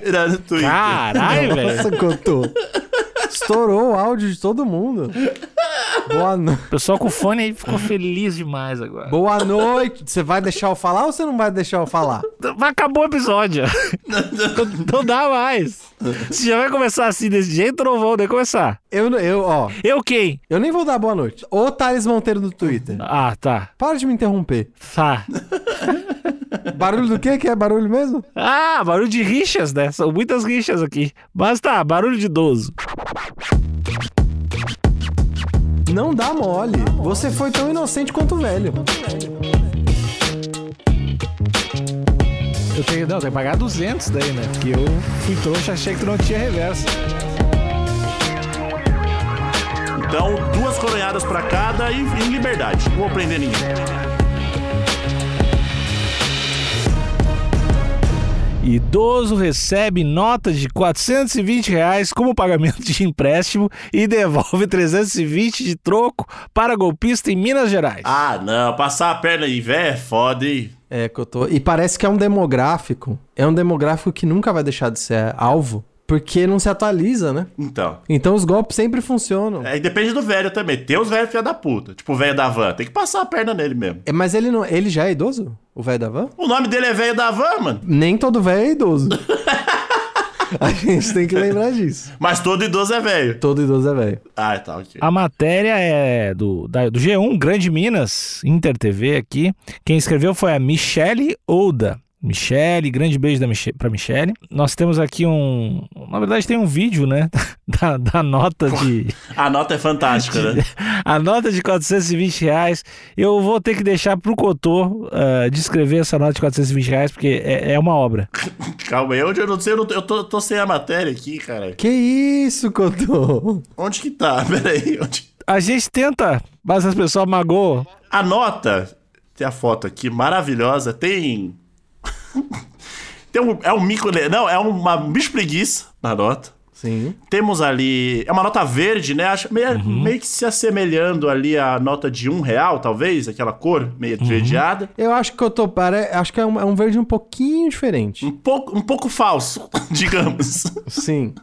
Cotoseira no Twitter. Caralho, velho! Nossa, Cotô. Estourou o áudio de todo mundo. Boa, no... O pessoal com o fone aí ficou feliz demais agora. Boa noite. Você vai deixar eu falar ou você não vai deixar eu falar? Acabou o episódio. não, não dá mais. Você já vai começar assim desse jeito ou não vou nem começar? Eu, eu, ó. Eu quem? Eu nem vou dar boa noite. Ô Thales Monteiro do Twitter. Ah, tá. Para de me interromper. Tá. Barulho do quê? Que é barulho mesmo? Ah, barulho de rixas, né? São muitas rixas aqui. Mas tá, barulho de idoso. Não dá mole. Você foi tão inocente quanto o velho. Eu tenho, não, tenho que pagar 200 daí, né? Porque eu fui trouxa, achei que tu não tinha reverso. Então, duas coronhadas pra cada e em liberdade. Não vou prender ninguém. Idoso recebe nota de 420 reais como pagamento de empréstimo e devolve 320 de troco para golpista em Minas Gerais. Ah, não. Passar a perna em véia é foda, hein? É, Cotô. E parece que é um demográfico. É um demográfico que nunca vai deixar de ser alvo. Porque não se atualiza, né? Então. Então os golpes sempre funcionam. É, e depende do velho também. Tem os velhos filha da puta. Tipo o velho da van. Tem que passar a perna nele mesmo. É, Mas ele não, ele já é idoso? O velho da van? O nome dele é velho da van, mano. Nem todo velho é idoso. A gente tem que lembrar disso. Mas todo idoso é velho. Todo idoso é velho. Ah, tá, ok. A matéria é do, da- do G1, Grande Minas, Inter TV aqui. Quem escreveu foi a Michele Ouda. Michele, grande beijo da Miche pra Michele. Nós temos aqui um. Na verdade, tem um vídeo, né? Da, da nota de. A nota é fantástica, né? A nota de 420 reais. Eu vou ter que deixar pro Cotô ah, descrever essa nota de 420 reais, porque é, é uma obra. Calma aí. Onde eu não sei, eu, não tô, eu tô, tô sem a matéria aqui, cara. Que isso, Cotô? Onde que tá? Peraí. Onde... A gente tenta, mas as pessoas magoam. A nota, tem a foto aqui, maravilhosa, tem. tem um, é um mico. Não, é uma bicho preguiça na nota. Sim. Temos ali. É uma nota verde, né? Acho, meio, meio que se assemelhando ali à nota de um real, talvez, aquela cor meio esverdeada. Eu acho que eu tô. Pare... Acho que é um, é um verde um pouquinho diferente. Um pouco, um pouco falso, digamos. Sim.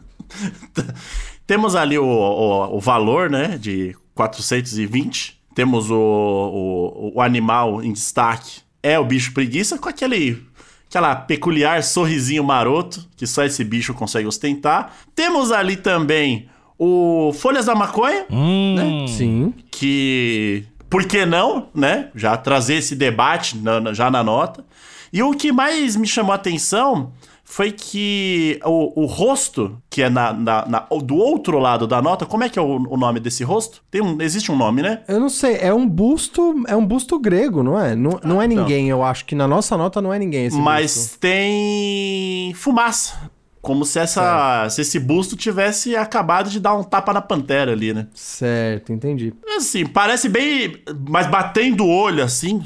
Temos ali o, o, o valor, né? De 420. Temos o, o, o animal em destaque. É o bicho preguiça com aquele. Aquela peculiar sorrisinho maroto que só esse bicho consegue ostentar. Temos ali também o Folhas da Maconha, Hum, Sim. que. Por que não, né? Já trazer esse debate na- já na nota. E o que mais me chamou a atenção foi que o, o rosto, que é na, na- na- do outro lado da nota, como é que é o, o nome desse rosto? Tem um, existe um nome, né? Eu não sei, é um busto, é um busto grego, não é? Não, não é então. ninguém, eu acho que na nossa nota não é ninguém esse Mas busto. tem fumaça. Como se, essa, se esse busto tivesse acabado de dar um tapa na pantera ali, né? Certo, entendi. Assim, parece bem. Mas batendo o olho, assim,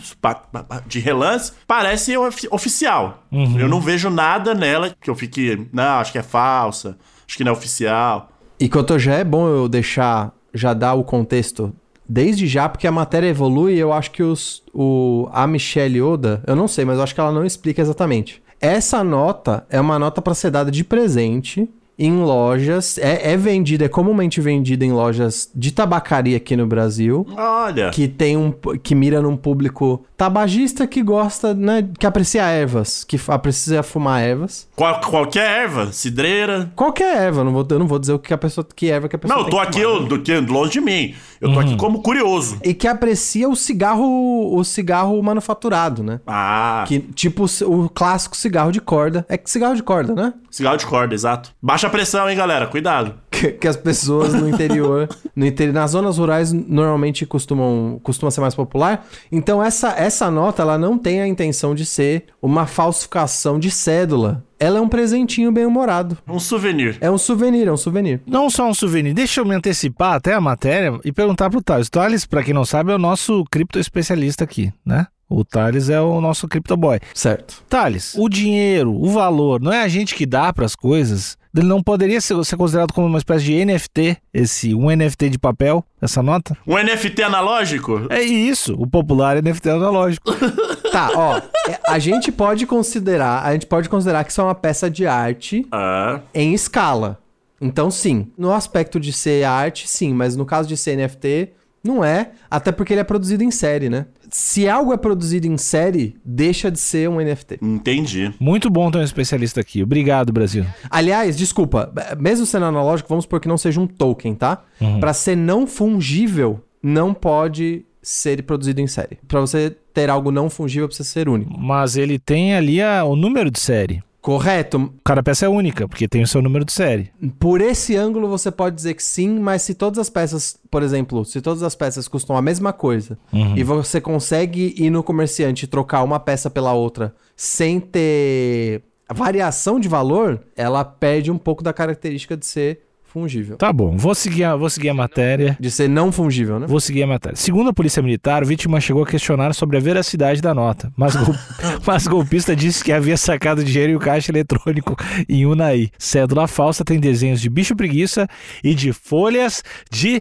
de relance, parece ofi- oficial. Eu não vejo nada nela que eu fique. Não, acho que é falsa. Acho que não é oficial. E Cotô, já é bom eu deixar, já dar o contexto desde já, porque a matéria evolui e eu acho que os, o, a Michelle Oda, eu não sei, mas eu acho que ela não explica exatamente. Essa nota é uma nota para ser dada de presente em lojas, é, é vendida, é comumente vendida em lojas de tabacaria aqui no Brasil. Olha. que tem um que mira num público tabagista que gosta, né, que aprecia ervas, que aprecia fumar ervas. Qual- qualquer erva, cidreira. Qualquer erva, não vou, eu não vou dizer o que a pessoa que erva que a pessoa Não, tô que aqui fumar. eu, do, que- longe de mim. Eu tô aqui como curioso. E que aprecia o cigarro, o cigarro manufaturado, né? Ah, Que tipo o clássico cigarro de corda. É que cigarro de corda, né? cigarro de corda, exato. Baixa pressão, hein, galera. Cuidado. Que, que as pessoas no interior, no interior, nas zonas rurais normalmente costumam, costuma ser mais popular. Então essa, essa nota ela não tem a intenção de ser uma falsificação de cédula. Ela é um presentinho bem humorado. Um souvenir. É um souvenir, é um souvenir. Não só um souvenir, deixa eu me antecipar até a matéria e perguntar pro Thales. Thales, pra quem não sabe, é o nosso cripto especialista aqui, né? O Thales é o nosso crypto boy. Certo. Thales, o dinheiro, o valor, não é a gente que dá pras coisas? Ele não poderia ser, ser considerado como uma espécie de NFT, esse um NFT de papel, essa nota? Um NFT analógico? É isso, o popular NFT analógico. Tá, ó. é, a gente pode considerar, a gente pode considerar que isso é uma peça de arte Ah. em escala. Então, sim. No aspecto de ser arte, sim. Mas no caso de ser NFT, não é. Até porque ele é produzido em série, né? Se algo é produzido em série, deixa de ser um NFT. Entendi. Muito bom ter um especialista aqui. Obrigado, Brasil. Aliás, desculpa, mesmo sendo analógico, vamos supor que não seja um token, tá? Pra ser não fungível, não pode ser produzido em série. Pra você ter algo não fungível, precisa ser único. Mas ele tem ali a- o número de série. Correto. Cada peça é única, porque tem o seu número de série. Por esse ângulo você pode dizer que sim, mas se todas as peças, por exemplo, se todas as peças custam a mesma coisa e você consegue ir no comerciante e trocar uma peça pela outra sem ter variação de valor, ela perde um pouco da característica de ser fungível. Tá bom, vou seguir a, vou seguir a matéria. De ser não fungível, né? Vou seguir a matéria. Segundo a Polícia Militar, a vítima chegou a questionar sobre a veracidade da nota, mas, gol... mas golpista disse que havia sacado dinheiro em um caixa eletrônico em Unai. Cédula falsa tem desenhos de bicho preguiça e de folhas de.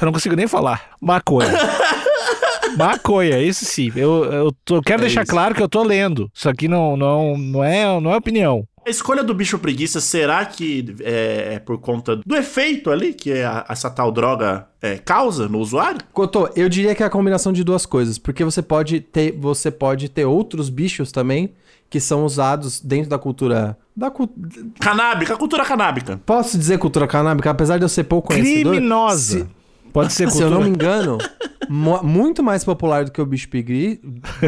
Eu não consigo nem falar. Maconha. Maconha, isso sim. Eu, eu, tô- eu quero É deixar isso. claro que eu tô lendo. Isso aqui não, não, não, é, não é opinião. A escolha do bicho preguiça, será que é, é por conta do efeito ali que a- essa tal droga é, causa no usuário? Cotô, eu diria que é a combinação de duas coisas, porque você pode ter, você pode ter outros bichos também que são usados dentro da cultura da cu- Canábica, cultura canábica. Posso dizer cultura canábica, apesar de eu ser pouco conhecedor? Criminosa. se- Pode ser Se eu não cultura. me engano, muito mais popular do que o bicho pregui...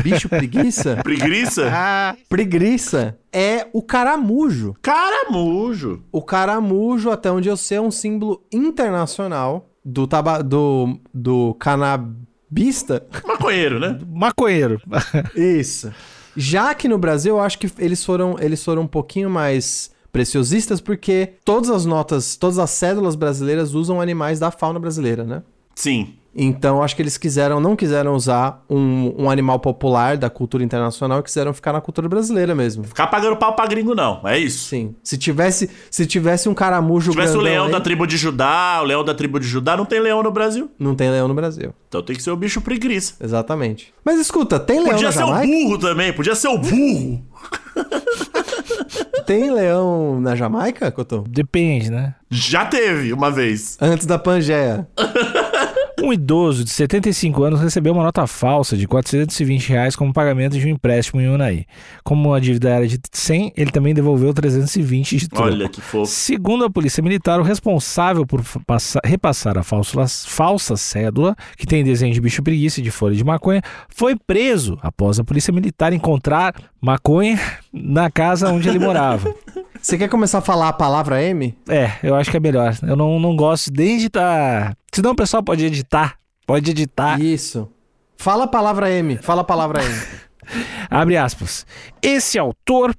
bicho preguiça, Preguiça? Ah, preguiça, é o caramujo. Caramujo. O caramujo, até onde eu sei, é um símbolo internacional do, taba... do, do canabista. Maconheiro, né? maconheiro. Isso. Já que no Brasil, eu acho que eles foram, eles foram um pouquinho mais preciosistas, porque todas as notas, todas as cédulas brasileiras usam animais da fauna brasileira, né? Sim. Então, acho que eles quiseram, não quiseram usar um, um animal popular da cultura internacional, quiseram ficar na cultura brasileira mesmo. Ficar pagando pau pra gringo, não. É isso. Sim. Se tivesse, se tivesse um caramujo Se tivesse o leão aí, da tribo de Judá, o leão da tribo de Judá, não tem leão no Brasil. não tem leão no Brasil. Então tem que ser o bicho preguiça. Exatamente. Mas escuta, tem leão Podia na ser o Jamaica? burro também, podia ser o burro. Tem leão na Jamaica, Cotô? Depende, né? Já teve uma vez. Antes da Pangeia. Um idoso de 75 anos recebeu uma nota falsa de 420 reais como pagamento de um empréstimo em Unai. Como a dívida era de 100, ele também devolveu 320 de troco. Olha que fofo. Segundo a Polícia Militar, o responsável por repassar a falsa, falsa cédula, que tem desenho de bicho preguiça e de folha de maconha, foi preso após a Polícia Militar encontrar maconha na casa onde ele morava. Você quer começar a falar a palavra M? É, eu acho que é melhor. Eu não, não gosto nem de estar. Senão o pessoal pode editar. Pode editar. Isso. Fala a palavra M. Fala a palavra M. Abre aspas. Esse autor,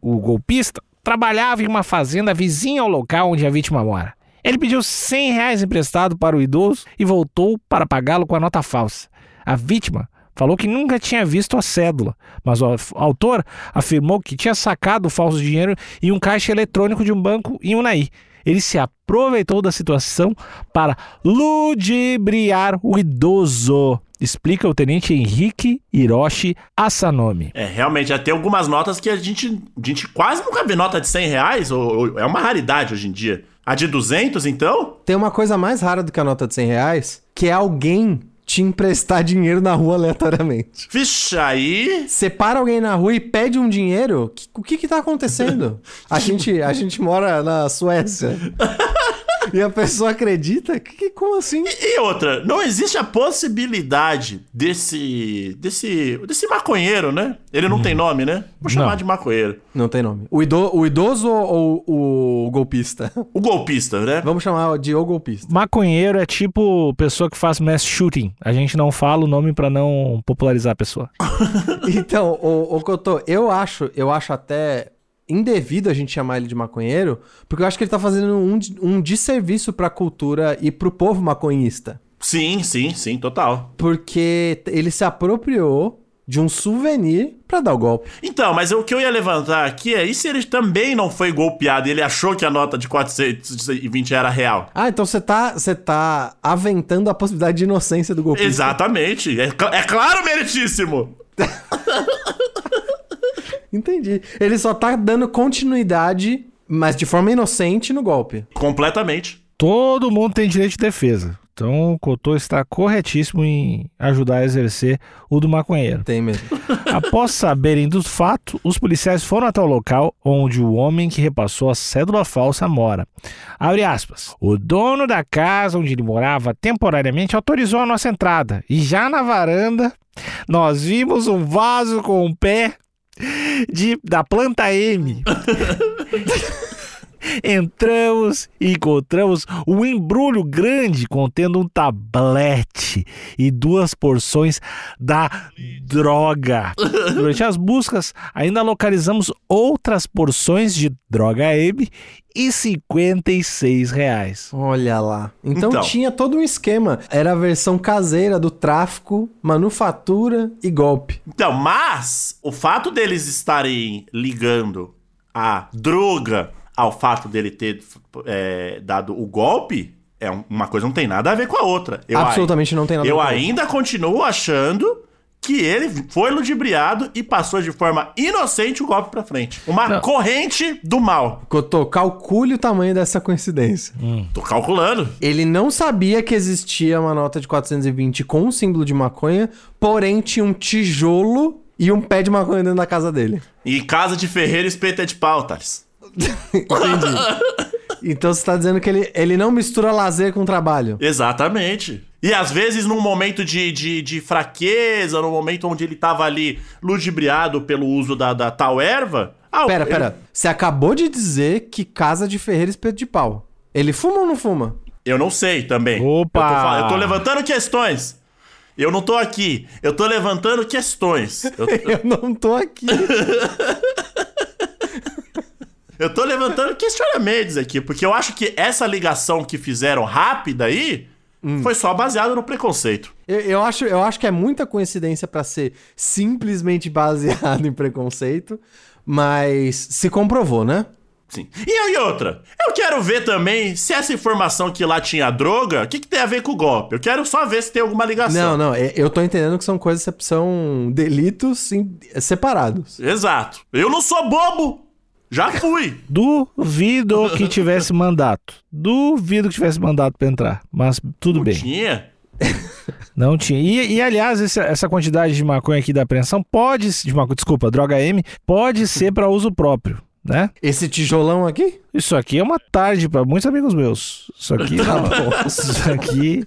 o golpista, trabalhava em uma fazenda vizinha ao local onde a vítima mora. Ele pediu 100 reais emprestado para o idoso e voltou para pagá-lo com a nota falsa. A vítima falou que nunca tinha visto a cédula, mas o autor afirmou que tinha sacado o falso dinheiro em um caixa eletrônico de um banco em Unai. Ele se aproveitou da situação para ludibriar o idoso, explica o tenente Henrique Hiroshi Asanomi. É, realmente, já tem algumas notas que a gente, a gente quase nunca vê nota de 100 reais, ou, ou- é uma raridade hoje em dia. A de 200, então? Tem uma coisa mais rara do que a nota de 100 reais, que é alguém te emprestar dinheiro na rua aleatoriamente. Vixe, aí... Você para alguém na rua e pede um dinheiro, que- o que que tá acontecendo? A gente, a gente mora na Suécia. e a pessoa acredita? Que, que- como assim? E outra, não existe a possibilidade desse. desse. desse maconheiro, né? Ele não tem nome, né? Vou chamar Não. de maconheiro. Não tem nome. O, ido, o idoso ou o, o golpista? O golpista, né? Vamos chamar de o golpista. Maconheiro é tipo pessoa que faz mass shooting. A gente não fala o nome pra não popularizar a pessoa. Então, o, o Cotô, eu acho, eu acho até indevido a gente chamar ele de maconheiro, porque eu acho que ele tá fazendo um, um desserviço pra cultura e pro povo maconhista. Sim, sim, sim, total. Porque ele se apropriou de um souvenir pra dar o golpe. Então, mas o que eu ia levantar aqui é: e se ele também não foi golpeado e ele achou que a nota de 420 era real? Ah, então você tá, você tá aventando a possibilidade de inocência do golpista. Exatamente. É, é claro, meritíssimo. Entendi. Ele só tá dando continuidade, mas de forma inocente no golpe. Completamente. Todo mundo tem direito de defesa. Então o Cotô está corretíssimo em ajudar a exercer o do maconheiro. Tem mesmo. Após saberem do fato, os policiais foram até o local onde o homem que repassou a cédula falsa mora. Abre aspas. O dono da casa onde ele morava temporariamente autorizou a nossa entrada. E já na varanda, nós vimos um vaso com o pé de, da planta M. Entramos e encontramos um embrulho grande contendo um tablete e duas porções da droga. Durante as buscas, ainda localizamos outras porções de droga M e 56 reais. Olha lá. Então, Então. tinha todo um esquema. Era a versão caseira do tráfico, manufatura e golpe. Então, mas o fato deles estarem ligando a droga ao fato dele ter é, dado o golpe é um- uma coisa não tem nada a ver com a outra. Eu Absolutamente não tem nada a Eu ver com a ainda continuo achando que ele foi ludibriado e passou de forma inocente o golpe pra frente. Uma Não. corrente do mal. Cotô, calcule o tamanho dessa coincidência. Tô calculando. Ele não sabia que existia uma nota de 420 com um símbolo de maconha, porém tinha um tijolo e um pé de maconha dentro da casa dele. E casa de ferreiro espeta de pau, Thales. Entendi. então você tá dizendo que ele, ele não mistura lazer com trabalho. Exatamente. E às vezes, num momento de, de, de fraqueza, num momento onde ele tava ali ludibriado pelo uso da, da tal erva. ah, Pera, ele- pera. Você acabou de dizer que casa de ferreiro espeto de pau. Ele fuma ou não fuma? Eu não sei também. Opa! Eu tô, eu tô levantando questões. Eu não tô aqui. Eu tô levantando questões. Eu, Eu não tô aqui. eu tô levantando questionamentos aqui, porque eu acho que essa ligação que fizeram rápida aí Hum. foi só baseada no preconceito. Eu, eu acho, eu acho que é muita coincidência pra ser simplesmente baseado em preconceito, mas se comprovou, né? Sim. E, e outra, eu quero ver também se essa informação que lá tinha droga, o que, que tem a ver com o golpe? Eu quero só ver se tem alguma ligação. Não, não, é- eu tô entendendo que são coisas que são delitos separados. Exato. Eu não sou bobo. Já fui. Duvido que tivesse mandato. Duvido que tivesse mandato pra entrar. Mas tudo bem. Tinha. Não tinha. E, e, aliás, esse- essa quantidade de maconha aqui da apreensão pode. De maconha, desculpa, droga M, pode ser para uso próprio, né? Esse tijolão aqui? Isso aqui é uma tarde para muitos amigos meus. Isso aqui não. Isso aqui.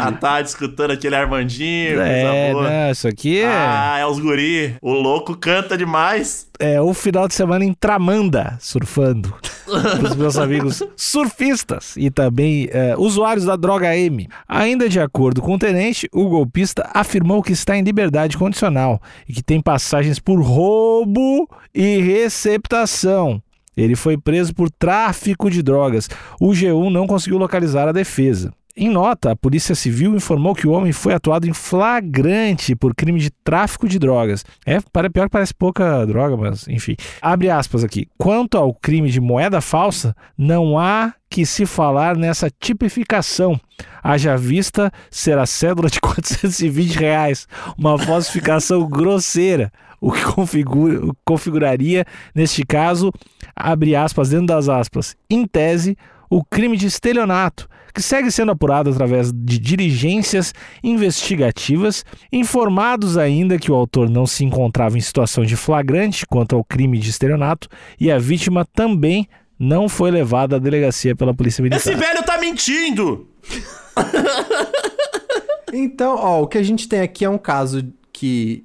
Ah, tá escutando aquele Armandinho, É, coisa boa. não, isso aqui é, Ah, é os guri. O louco canta demais. É o final de semana em Tramanda, surfando. Os meus amigos surfistas e também é, usuários da droga M. Ainda de acordo com o tenente, o golpista afirmou que está em liberdade condicional e que tem passagens por roubo e receptação. Ele foi preso por tráfico de drogas. O G1 não conseguiu localizar a defesa. Em nota, a Polícia Civil informou que o homem foi atuado em flagrante por crime de tráfico de drogas. É, para- pior que parece pouca droga, mas enfim. Abre aspas aqui. Quanto ao crime de moeda falsa, não há que se falar nessa tipificação. Haja vista ser a cédula de 420 reais, uma falsificação grosseira, o que configura- configuraria, neste caso, abre aspas dentro das aspas, em tese, o crime de estelionato, que segue sendo apurado através de diligências investigativas, informados ainda que o autor não se encontrava em situação de flagrante quanto ao crime de estelionato e a vítima também não foi levado à delegacia pela polícia militar. Esse velho tá mentindo! Então, ó, o que a gente tem aqui é um caso que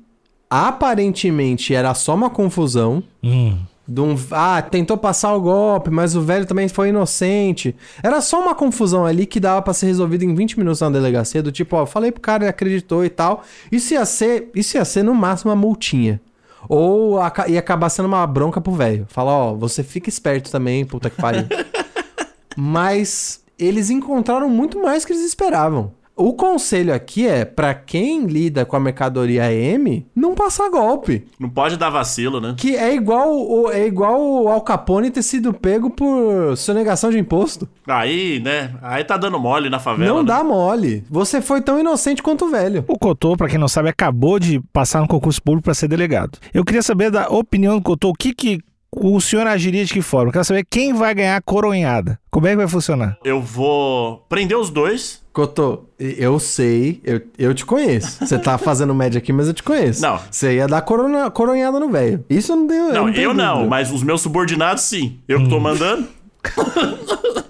aparentemente era só uma confusão. Hum. De um, ah, tentou passar o golpe, mas o velho também foi inocente. Era só uma confusão ali que dava pra ser resolvida em 20 minutos na delegacia, do tipo, ó, falei pro cara, ele acreditou e tal. Isso ia ser, isso ia ser no máximo uma multinha. Ou aca- ia acabar sendo uma bronca pro velho. Falar, ó, você fica esperto também, puta que pariu. Mas eles encontraram muito mais que eles esperavam. O conselho aqui é, pra quem lida com a mercadoria M, não passar golpe. Não pode dar vacilo, né? Que é igual o, é igual o Al Capone ter sido pego por sonegação de imposto. Aí, né? Aí tá dando mole na favela. não né? dá mole. Você foi tão inocente quanto o velho. O Cotô, pra quem não sabe, acabou de passar no concurso público pra ser delegado. Eu queria saber da opinião do Cotô, o que que o senhor agiria de que forma? Eu quero saber quem vai ganhar a coronhada. Como é que vai funcionar? Eu vou prender os dois. Cotô, eu sei, eu, eu te conheço. Você tá fazendo média aqui, mas eu te conheço. Não. Você ia dar corona, coronhada no velho. Isso eu não tenho. Não, eu não, dúvida. mas os meus subordinados sim. Eu que tô mandando.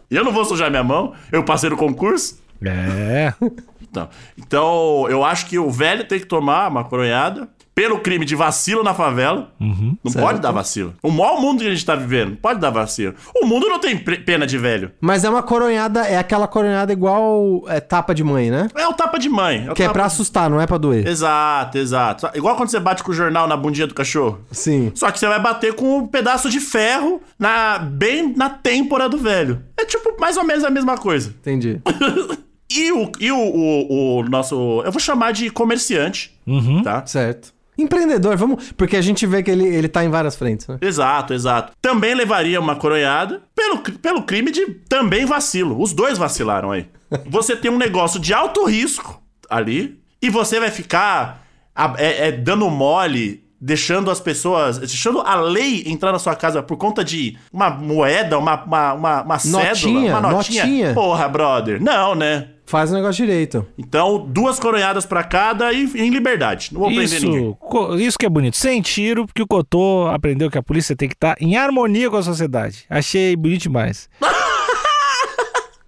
Eu não vou sujar minha mão. Eu passei no concurso. É. Então, então, eu acho que o velho tem que tomar uma coronhada pelo crime de vacilo na favela. Não Certo. pode dar vacilo. O maior mundo que a gente tá vivendo, pode dar vacilo. O mundo não tem pena de velho. Mas é uma coronhada, é aquela coronhada igual é, tapa de mãe, né? É o tapa de mãe. o Que é tapa- pra assustar, não é pra doer. Exato, exato. Igual quando você bate com o jornal na bundinha do cachorro. Sim. Só que você vai bater com um pedaço de ferro na, bem na têmpora do velho. É tipo mais ou menos a mesma coisa. Entendi. E o, e o, o, o nosso. Eu vou chamar de comerciante. Tá? certo. Empreendedor, vamos. Porque a gente vê que ele, ele tá em várias frentes, né? Exato, exato. Também levaria uma coronhada pelo, pelo crime de também vacilo. Os dois vacilaram aí. Você tem um negócio de alto risco ali e você vai ficar é, é, dando mole, deixando as pessoas, deixando a lei entrar na sua casa por conta de uma moeda, uma, uma, uma, uma cédula, Notinha, uma notinha. notinha. Porra, brother. Não, né? Faz o negócio direito. Então, duas coronhadas pra cada e em liberdade. Não vou prender ninguém. Isso, co- isso que é bonito. Sem tiro, porque o Cotô aprendeu que a polícia tem que estar em harmonia com a sociedade. Achei bonito demais.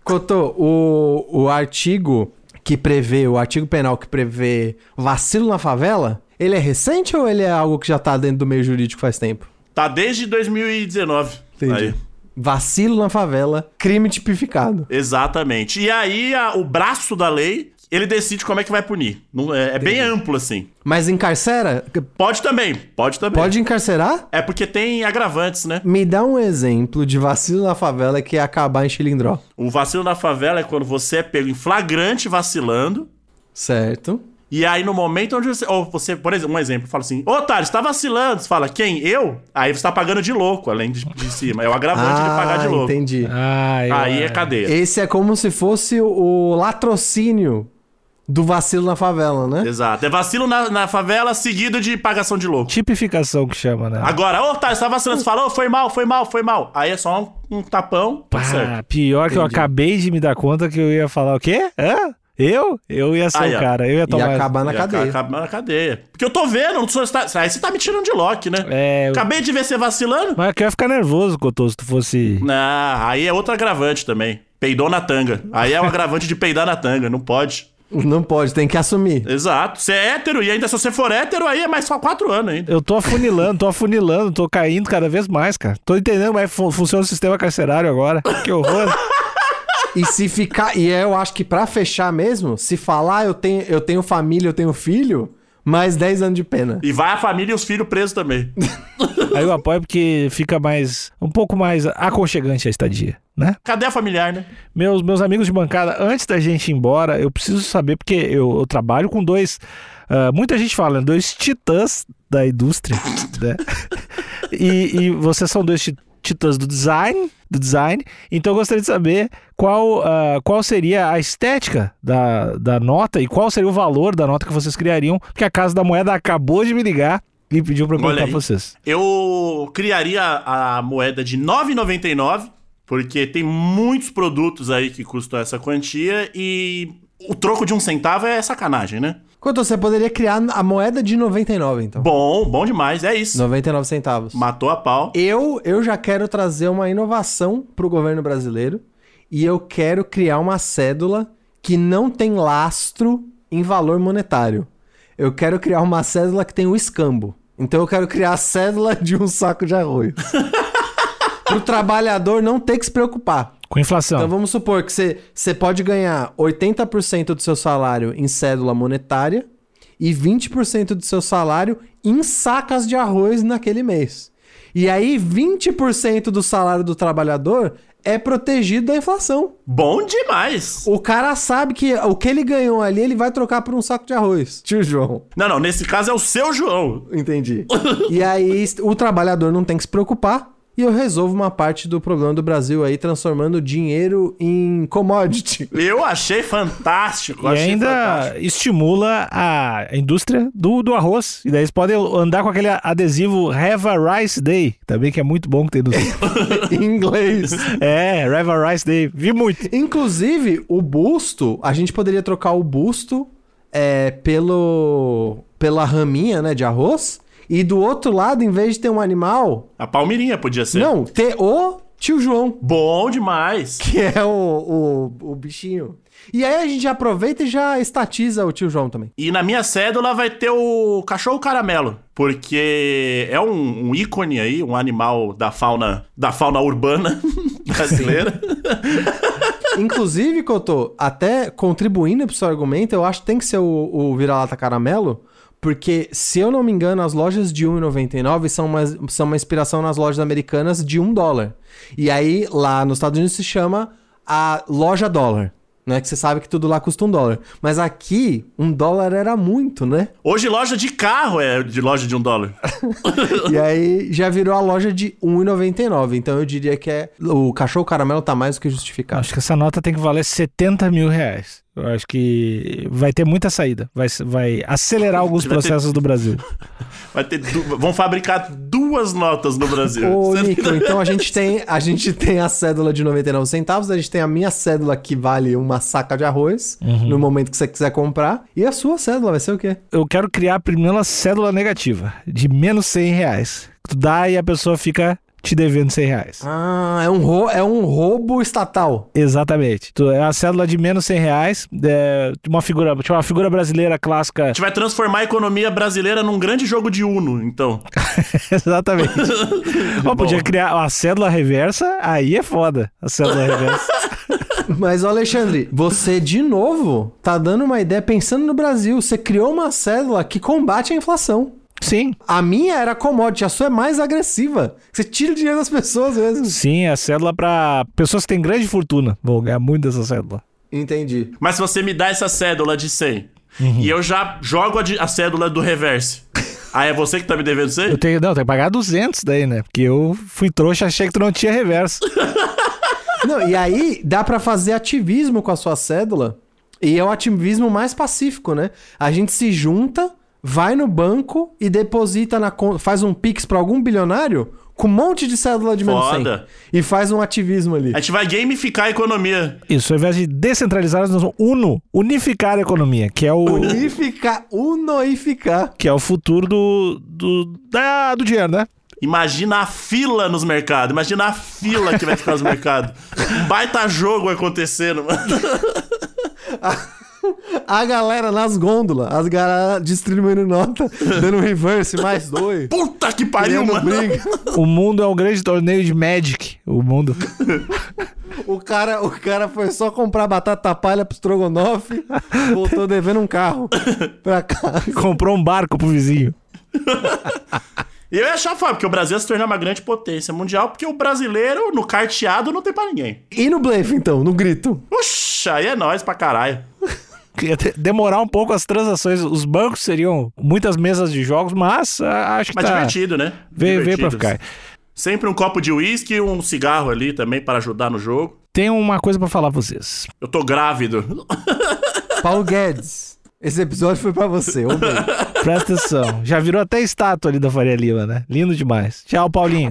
Cotô, o, o artigo que prevê, o artigo penal que prevê vacilo na favela, ele é recente ou ele é algo que já tá dentro do meio jurídico faz tempo? Tá desde 2019. Entendi. Aí. Vacilo na favela, crime tipificado. Exatamente. E aí, a- o braço da lei, ele decide como é que vai punir. É, é bem amplo, assim. Mas encarcera? Pode também, pode também. Pode encarcerar? É porque tem agravantes, né? Me dá um exemplo de vacilo na favela que é acabar em chilindró. O vacilo na favela é quando você é pego em flagrante vacilando. Certo. E aí, no momento onde você. Ou você, por exemplo, um exemplo, fala assim: Ô, Otário, você tá vacilando. Você fala, quem? Eu? Aí você tá pagando de louco, além de, de cima. É o agravante de pagar de louco. Ah, entendi. Ai, Aí ai. é cadeia. Esse é como se fosse o latrocínio do vacilo na favela, né? Exato. É vacilo na, na favela seguido de pagação de louco. Tipificação que chama, né? Agora, ô, Otário, você tá vacilando. Você fala, ô, foi mal, foi mal, foi mal. Aí é só um, um tapão, Pá, tudo certo. pior que eu Entendi. acabei de me dar conta que eu ia falar o quê? Hã? Eu? Eu ia ser Aí, o cara. Eu ia tomar. acabar na E cadeia. Acaba na cadeia. Porque eu tô vendo, não sou, tá, aí você tá me tirando de Loki, né? É, eu- Acabei de ver você vacilando. Mas eu ia ficar nervoso, Cotô, se tu fosse. Não, aí é outro agravante também. Peidou na tanga. Aí é o agravante de peidar na tanga, não pode. Não pode, tem que assumir. Exato. Você é hétero e ainda se você for hétero, aí é mais só quatro anos ainda. Eu tô afunilando, tô afunilando, tô caindo cada vez mais, cara. Tô entendendo como é que fu- funciona o sistema carcerário agora. Que horror. E se ficar. E eu acho que pra fechar mesmo, se falar eu tenho, eu tenho família, eu tenho filho, mais 10 anos de pena. E vai a família e os filhos presos também. Aí eu apoio porque fica mais. um pouco mais aconchegante a estadia, né? Cadê a familiar, né? Meus, meus amigos de bancada, antes da gente ir embora, eu preciso saber, porque eu, eu trabalho com dois. ah, muita gente fala, né, dois titãs da indústria, né? E, e vocês são dois ti- titãs do design, do design. Então eu gostaria de saber qual, ah, qual seria a estética da, da nota e qual seria o valor da nota que vocês criariam, porque a Casa da Moeda acabou de me ligar e pediu para eu aí. pra vocês. Eu criaria a moeda de R$ 9,99, porque tem muitos produtos aí que custam essa quantia e o troco de um centavo é sacanagem, né? Quanto você poderia criar a moeda de 99, então. Bom, bom demais, é isso. 99 centavos. Matou a pau. Eu, eu já quero trazer uma inovação pro governo brasileiro e eu quero criar uma cédula que não tem lastro em valor monetário. Eu quero criar uma cédula que tem o escambo. Então eu quero criar a cédula de um saco de arroz. pro trabalhador não ter que se preocupar. Com inflação. Então vamos supor que você, pode ganhar 80% do seu salário em cédula monetária e 20% do seu salário em sacas de arroz naquele mês. E aí 20% do salário do trabalhador é protegido da inflação. Bom demais. O cara sabe que o que ele ganhou ali, ele vai trocar por um saco de arroz. Tio João. Não, não, nesse caso é o seu João. Entendi. e aí o trabalhador não tem que se preocupar. E eu resolvo uma parte do problema do Brasil aí, transformando dinheiro em commodity. Eu achei fantástico. E achei ainda fantástico. estimula a indústria do, do arroz. E daí eles podem andar com aquele adesivo Have a Rice Day, também que é muito bom que tem no. em inglês. é, Have a Rice Day. Vi muito. Inclusive, o busto, a gente poderia trocar o busto é, pelo pela raminha, né, de arroz. E do outro lado, em vez de ter um animal, A Palmeirinha podia ser. não, ter o tio João, Bom demais. que é o, o, o bichinho. E aí a gente já aproveita e já estatiza o tio João também. E na minha cédula vai ter o cachorro caramelo, porque é um, um ícone aí, um animal da fauna da fauna urbana brasileira. Inclusive, Cotô, até contribuindo pro seu argumento, eu acho que tem que ser o, o vira-lata caramelo, porque, se eu não me engano, as lojas de R$1,99 são uma, são uma inspiração nas lojas americanas de um dólar. E aí, lá nos Estados Unidos se chama a loja dólar. Né? Que você sabe que tudo lá custa um dólar. Mas aqui, um dólar era muito, né? Hoje loja de carro é de loja de um dólar. E aí já virou a loja de R$1,99. Então eu diria que é. O cachorro caramelo tá mais do que justificado. Acho que essa nota tem que valer 70 mil reais. Eu acho que vai ter muita saída. Vai, vai acelerar alguns Vai ter- processos do Brasil. Vai ter du- vão fabricar duas notas no Brasil. Ô, Nico, então a gente, tem, a gente tem a cédula de 99 centavos, a gente tem a minha cédula que vale uma saca de arroz no momento que você quiser comprar. E a sua cédula vai ser o quê? Eu quero criar a primeira cédula negativa, de menos 100 reais. Tu dá e a pessoa fica te devendo 100 reais. Ah, é um, rou- é um roubo estatal. Exatamente. Tu- É a cédula de menos 100 reais. É, uma figura, tipo, uma figura brasileira clássica. A gente vai transformar a economia brasileira num grande jogo de Uno, então. Exatamente. Ó, podia criar uma cédula reversa, aí é foda. A cédula reversa. Mas, Alexandre, você de novo tá dando uma ideia pensando no Brasil. Você criou uma cédula que combate a inflação. Sim. A minha era commodity, a sua é mais agressiva. Você tira o dinheiro das pessoas mesmo. Sim, é a cédula pra pessoas que têm grande fortuna. Vão ganhar muito dessa cédula. Entendi. Mas se você me dá essa cédula de 100 e eu já jogo a, de- a cédula do reverse, aí é você que tá me devendo 100? Eu tenho, não, tem que pagar 200 daí, né? Porque eu fui trouxa, achei que tu não tinha reverso. Não, e aí dá pra fazer ativismo com a sua cédula. E é o ativismo mais pacífico, né? A gente se junta, vai no banco e deposita na conta, faz um pix pra algum bilionário com um monte de cédula de menos 100. Foda. E faz um ativismo ali. A gente vai gamificar a economia. Isso, ao invés de descentralizar, nós vamos uno, unificar a economia, que é o, Unificar, unoificar. que é o futuro do, do, da- do dinheiro, né? Imagina a fila nos mercados. Imagina a fila que vai ficar nos mercados. Um baita jogo acontecendo, mano. A galera nas gôndolas, as galera distribuindo nota, dando reverse, mais dois. Puta que pariu, mano. briga. O mundo é um grande torneio de Magic. O mundo. O cara, o cara foi só comprar batata palha pro Strogonoff, voltou devendo um carro pra casa. Comprou um barco pro vizinho. E eu ia achar foda, porque o Brasil ia se tornar uma grande potência mundial, porque o brasileiro, no carteado, não tem pra ninguém. E no blefe, então, no grito? Puxa, aí é nóis pra caralho. Demorar um pouco as transações. Os bancos seriam muitas mesas de jogos, mas ah, acho que Mas tá... divertido, né? Veio, veio pra ficar. Sempre um copo de uísque e um cigarro ali também para ajudar no jogo. Tem uma coisa pra falar pra vocês. Eu tô grávido. Paulo Guedes, esse episódio foi pra você, ô bem. Presta atenção. Já virou até estátua ali da Faria Lima, né? Lindo demais. Tchau, Paulinho.